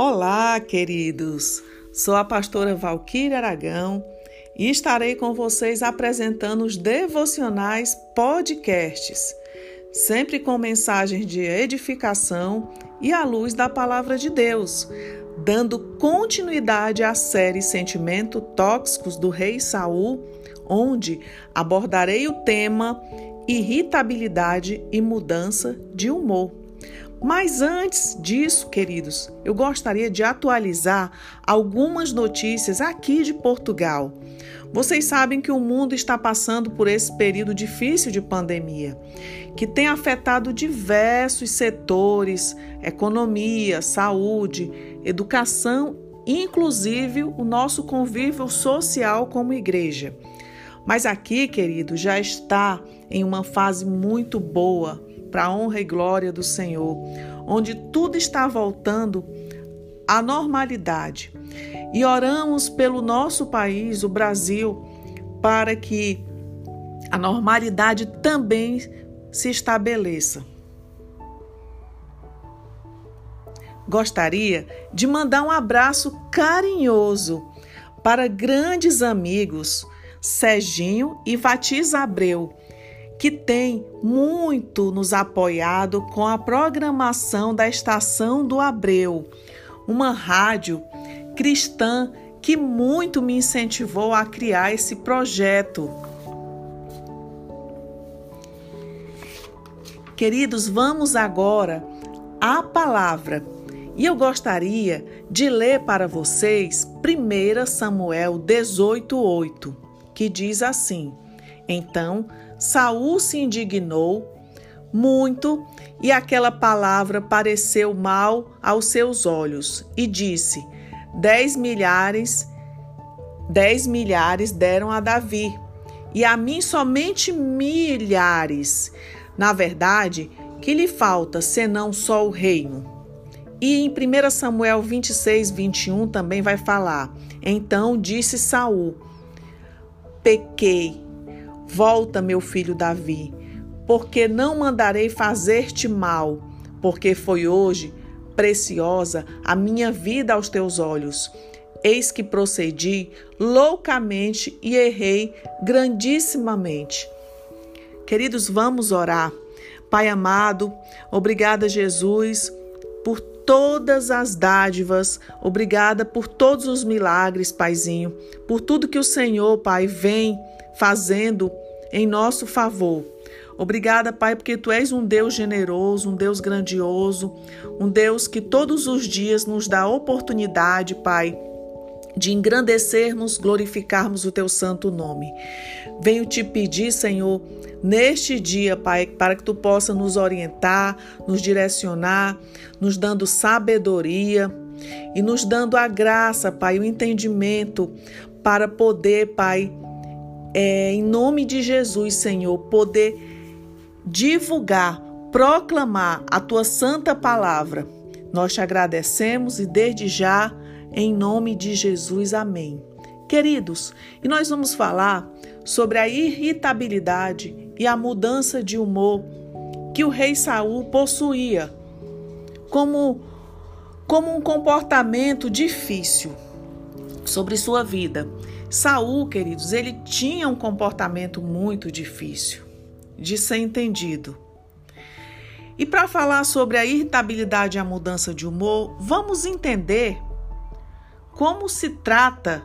Olá, queridos! Sou a pastora Valquíria Aragão e estarei com vocês apresentando os devocionais podcasts, sempre com mensagens de edificação e à luz da palavra de Deus, dando continuidade à série Sentimentos Tóxicos do Rei Saul, onde abordarei o tema irritabilidade e mudança de humor. Mas antes disso, queridos, eu gostaria de atualizar algumas notícias aqui de Portugal. Vocês sabem que o mundo está passando por esse período difícil de pandemia, que tem afetado diversos setores, economia, saúde, educação, inclusive o nosso convívio social como igreja. Mas aqui, querido, já está em uma fase muito boa para a honra e glória do Senhor, onde tudo está voltando à normalidade. E oramos pelo nosso país, o Brasil, para que a normalidade também se estabeleça. Gostaria de mandar um abraço carinhoso para grandes amigos Serginho e Vatiz Abreu, que tem muito nos apoiado com a programação da Estação do Abreu, uma rádio cristã que muito me incentivou a criar esse projeto. Queridos, vamos agora à palavra. E eu gostaria de ler para vocês 1 Samuel 18:8, que diz assim: Então Saul se indignou muito e aquela palavra pareceu mal aos seus olhos e disse: Dez milhares, dez milhares deram a Davi e a mim somente milhares. Na verdade, que lhe falta senão só o reino? E em 1 Samuel 26, 21 também vai falar: Então disse Saul: Pequei Volta, meu filho Davi, porque não mandarei fazer-te mal, porque foi hoje preciosa a minha vida aos teus olhos. Eis que procedi loucamente e errei grandissimamente. Queridos, vamos orar. Pai amado, obrigada, Jesus, por todas as dádivas, obrigada por todos os milagres, Paizinho, por tudo que o Senhor, Pai, vem fazendo em nosso favor. Obrigada, Pai, porque tu és um Deus generoso, um Deus grandioso, um Deus que todos os dias nos dá oportunidade, Pai, de engrandecermos, glorificarmos o teu santo nome. Venho te pedir, Senhor, neste dia, Pai, para que tu possa nos orientar, nos direcionar, nos dando sabedoria e nos dando a graça, Pai, o entendimento para poder, Pai, é, em nome de Jesus, Senhor, poder divulgar, proclamar a tua santa palavra. Nós te agradecemos e desde já, em nome de Jesus, amém. Queridos, e nós vamos falar sobre a irritabilidade e a mudança de humor que o rei Saul possuía como, como um comportamento difícil sobre sua vida. Saul, queridos, ele tinha um comportamento muito difícil de ser entendido. E para falar sobre a irritabilidade e a mudança de humor, vamos entender como se trata,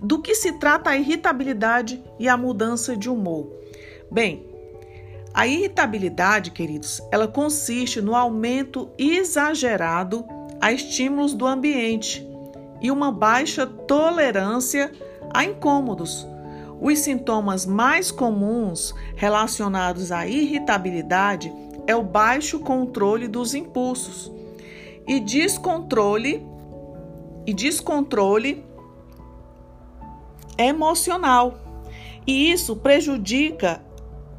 do que se trata a irritabilidade e a mudança de humor. Bem, a irritabilidade, queridos, ela consiste no aumento exagerado a estímulos do ambiente e uma baixa tolerância a incômodos. Os sintomas mais comuns relacionados à irritabilidade é o baixo controle dos impulsos e descontrole e descontrole emocional. E isso prejudica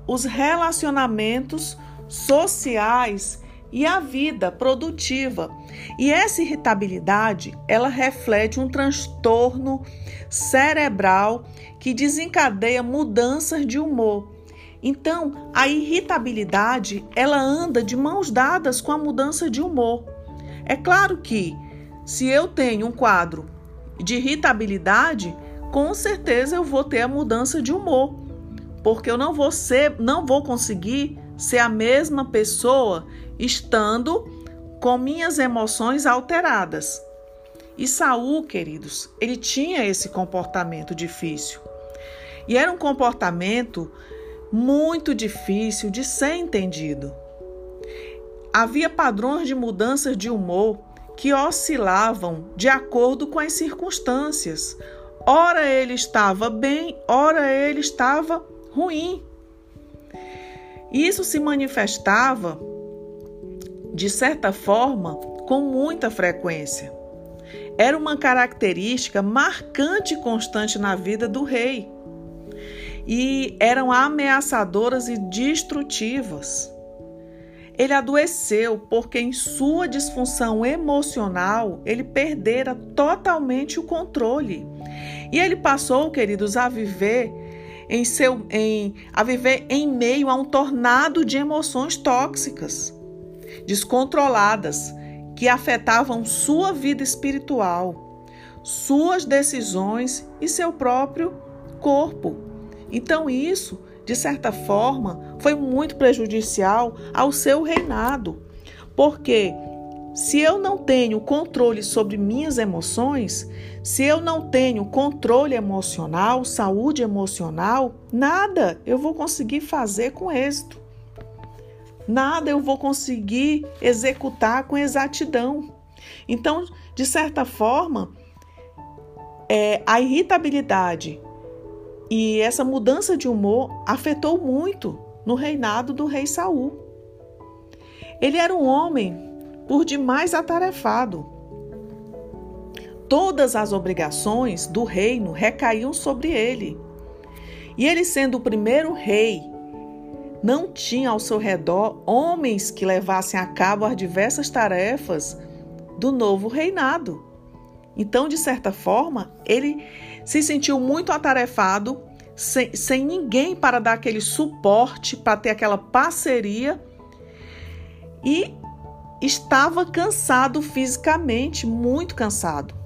os relacionamentos sociais e a vida produtiva. E essa irritabilidade, ela reflete um transtorno cerebral que desencadeia mudanças de humor. Então, a irritabilidade, ela anda de mãos dadas com a mudança de humor. É claro que se eu tenho um quadro de irritabilidade, com certeza eu vou ter a mudança de humor, porque eu não vou ser, não vou conseguir ser a mesma pessoa estando com minhas emoções alteradas. E Saul, queridos, ele tinha esse comportamento difícil. E era um comportamento muito difícil de ser entendido. Havia padrões de mudanças de humor que oscilavam de acordo com as circunstâncias. Ora ele estava bem, ora ele estava ruim. Isso se manifestava, de certa forma, com muita frequência. Era uma característica marcante e constante na vida do rei. E eram ameaçadoras e destrutivas. Ele adoeceu porque, em sua disfunção emocional, ele perdera totalmente o controle. E ele passou, queridos, a viver em seu em a viver em meio a um tornado de emoções tóxicas, descontroladas, que afetavam sua vida espiritual, suas decisões e seu próprio corpo. Então isso, de certa forma, foi muito prejudicial ao seu reinado, porque se eu não tenho controle sobre minhas emoções, se eu não tenho controle emocional, saúde emocional, nada eu vou conseguir fazer com êxito. Nada eu vou conseguir executar com exatidão. Então, de certa forma, é, a irritabilidade e essa mudança de humor afetou muito no reinado do rei Saul. Ele era um homem por demais atarefado Todas as obrigações do reino recaíam sobre ele. E ele, sendo o primeiro rei, não tinha ao seu redor homens que levassem a cabo as diversas tarefas do novo reinado. Então, de certa forma, ele se sentiu muito atarefado, sem, sem ninguém para dar aquele suporte, para ter aquela parceria, e estava cansado fisicamente, muito cansado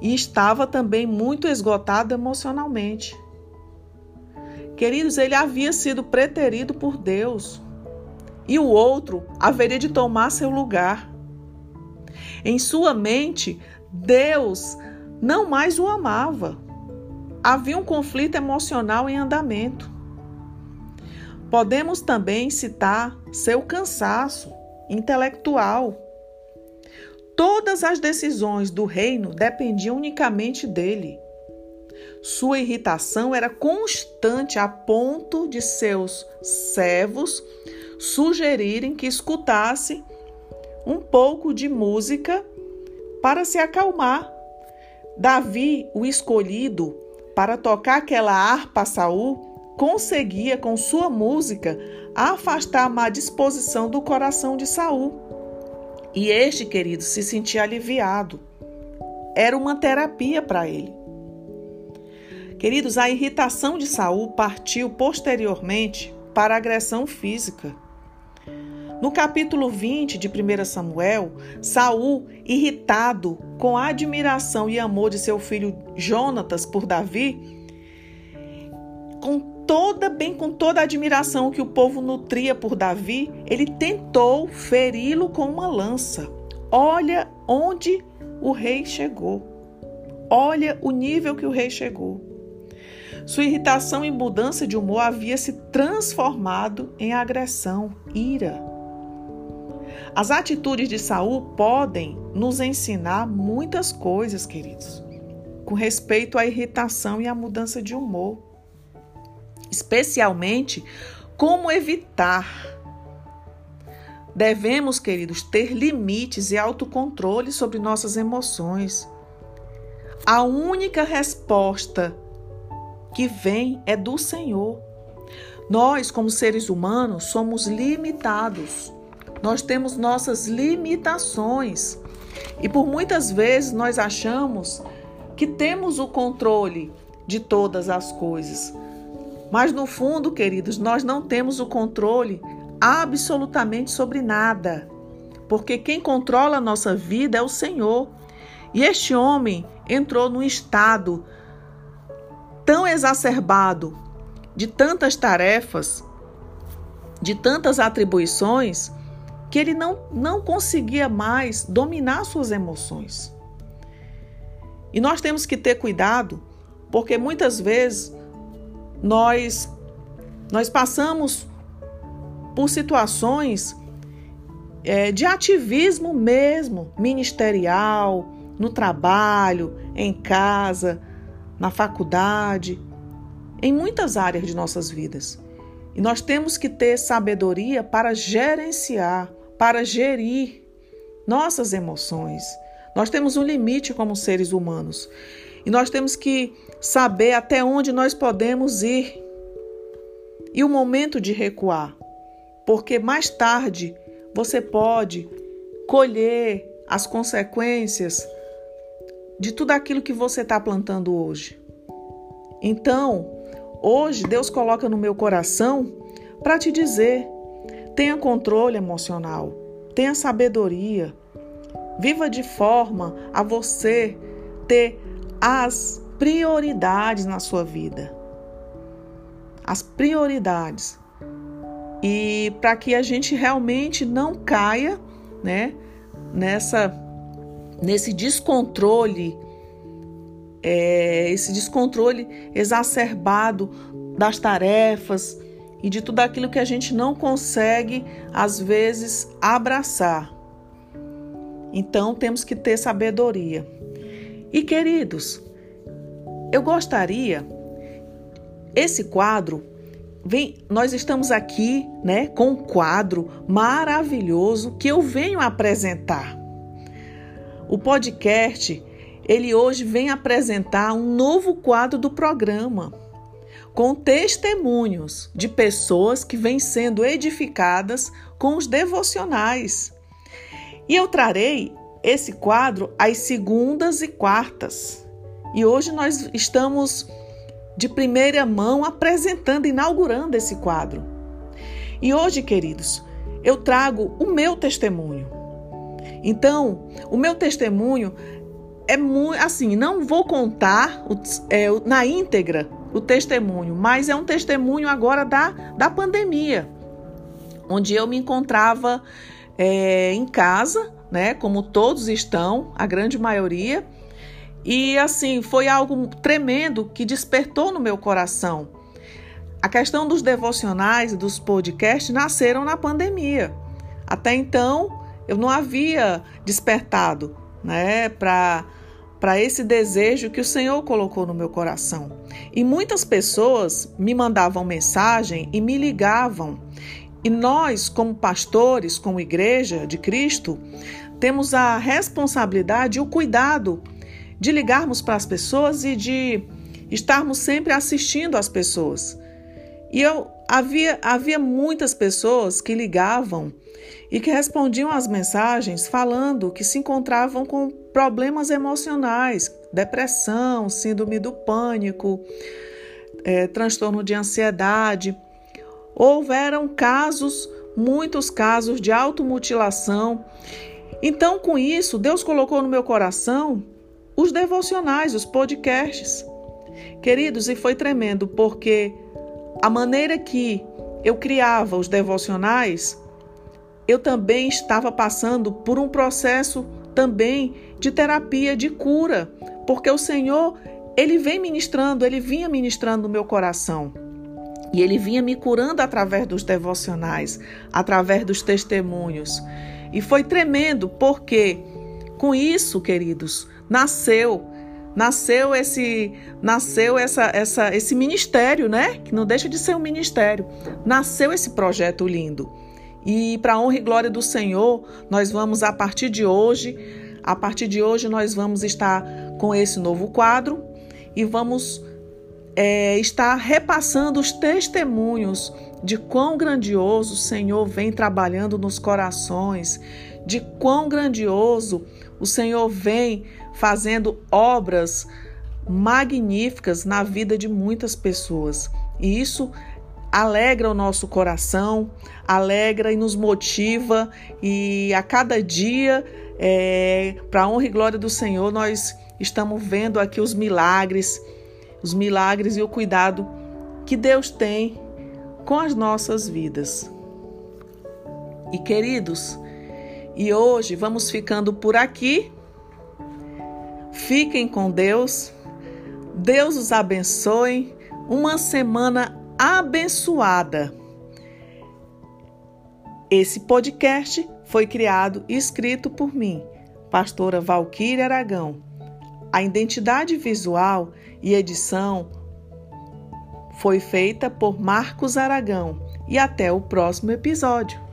e estava também muito esgotado emocionalmente. Queridos, ele havia sido preterido por Deus e o outro haveria de tomar seu lugar. Em sua mente, Deus não mais o amava. Havia um conflito emocional em andamento. Podemos também citar seu cansaço intelectual Todas as decisões do reino dependiam unicamente dele. Sua irritação era constante a ponto de seus servos sugerirem que escutasse um pouco de música para se acalmar. Davi, o escolhido para tocar aquela harpa Saul, conseguia com sua música afastar a má disposição do coração de Saul. E este, querido, se sentia aliviado. Era uma terapia para ele. Queridos, a irritação de Saul partiu posteriormente para agressão física. No capítulo 20 de 1 Samuel, Saul, irritado com a admiração e amor de seu filho Jonatas por Davi, com toda bem com toda a admiração que o povo nutria por Davi, ele tentou feri-lo com uma lança. Olha onde o rei chegou. Olha o nível que o rei chegou. Sua irritação e mudança de humor havia se transformado em agressão, ira. As atitudes de Saul podem nos ensinar muitas coisas, queridos, com respeito à irritação e à mudança de humor especialmente como evitar. Devemos, queridos, ter limites e autocontrole sobre nossas emoções. A única resposta que vem é do Senhor. Nós, como seres humanos, somos limitados. Nós temos nossas limitações. E por muitas vezes nós achamos que temos o controle de todas as coisas. Mas no fundo, queridos, nós não temos o controle absolutamente sobre nada. Porque quem controla a nossa vida é o Senhor. E este homem entrou num estado tão exacerbado de tantas tarefas, de tantas atribuições, que ele não, não conseguia mais dominar suas emoções. E nós temos que ter cuidado, porque muitas vezes nós nós passamos por situações é, de ativismo mesmo, ministerial, no trabalho, em casa, na faculdade, em muitas áreas de nossas vidas. E nós temos que ter sabedoria para gerenciar, para gerir nossas emoções. Nós temos um limite como seres humanos. E nós temos que saber até onde nós podemos ir e o momento de recuar, porque mais tarde você pode colher as consequências de tudo aquilo que você está plantando hoje. Então, hoje Deus coloca no meu coração para te dizer: tenha controle emocional, tenha sabedoria, viva de forma a você ter as prioridades na sua vida. As prioridades. E para que a gente realmente não caia, né, nessa nesse descontrole é, esse descontrole exacerbado das tarefas e de tudo aquilo que a gente não consegue, às vezes, abraçar. Então, temos que ter sabedoria. E, queridos, eu gostaria, esse quadro, vem, nós estamos aqui né, com um quadro maravilhoso que eu venho apresentar. O podcast ele hoje vem apresentar um novo quadro do programa, com testemunhos de pessoas que vêm sendo edificadas com os devocionais. E eu trarei esse quadro às segundas e quartas. E hoje nós estamos de primeira mão apresentando, inaugurando esse quadro. E hoje, queridos, eu trago o meu testemunho. Então, o meu testemunho é muito assim, não vou contar é, na íntegra o testemunho, mas é um testemunho agora da, da pandemia, onde eu me encontrava é, em casa, né? Como todos estão, a grande maioria. E assim, foi algo tremendo que despertou no meu coração. A questão dos devocionais e dos podcasts nasceram na pandemia. Até então, eu não havia despertado, né, para esse desejo que o Senhor colocou no meu coração. E muitas pessoas me mandavam mensagem e me ligavam. E nós, como pastores, como igreja de Cristo, temos a responsabilidade e o cuidado de ligarmos para as pessoas e de estarmos sempre assistindo às pessoas. E eu havia, havia muitas pessoas que ligavam e que respondiam às mensagens falando que se encontravam com problemas emocionais, depressão, síndrome do pânico, é, transtorno de ansiedade. Houveram casos, muitos casos de automutilação. Então, com isso, Deus colocou no meu coração os devocionais, os podcasts. Queridos, e foi tremendo, porque a maneira que eu criava os devocionais eu também estava passando por um processo também de terapia, de cura, porque o Senhor, ele vem ministrando, ele vinha ministrando no meu coração. E ele vinha me curando através dos devocionais, através dos testemunhos. E foi tremendo, porque com isso, queridos, nasceu nasceu esse nasceu essa, essa esse ministério, né? Que não deixa de ser um ministério. Nasceu esse projeto lindo. E para honra e glória do Senhor, nós vamos a partir de hoje, a partir de hoje nós vamos estar com esse novo quadro e vamos é, estar repassando os testemunhos de quão grandioso o Senhor vem trabalhando nos corações, de quão grandioso o Senhor vem fazendo obras magníficas na vida de muitas pessoas. E isso alegra o nosso coração, alegra e nos motiva, e a cada dia É, Para a honra e glória do Senhor, nós estamos vendo aqui os milagres, os milagres e o cuidado que Deus tem com as nossas vidas. E queridos, e hoje vamos ficando por aqui. Fiquem com Deus. Deus os abençoe. Uma semana abençoada. Esse podcast foi criado e escrito por mim, pastora Valquíria Aragão. A identidade visual e edição foi feita por Marcos Aragão. E até o próximo episódio.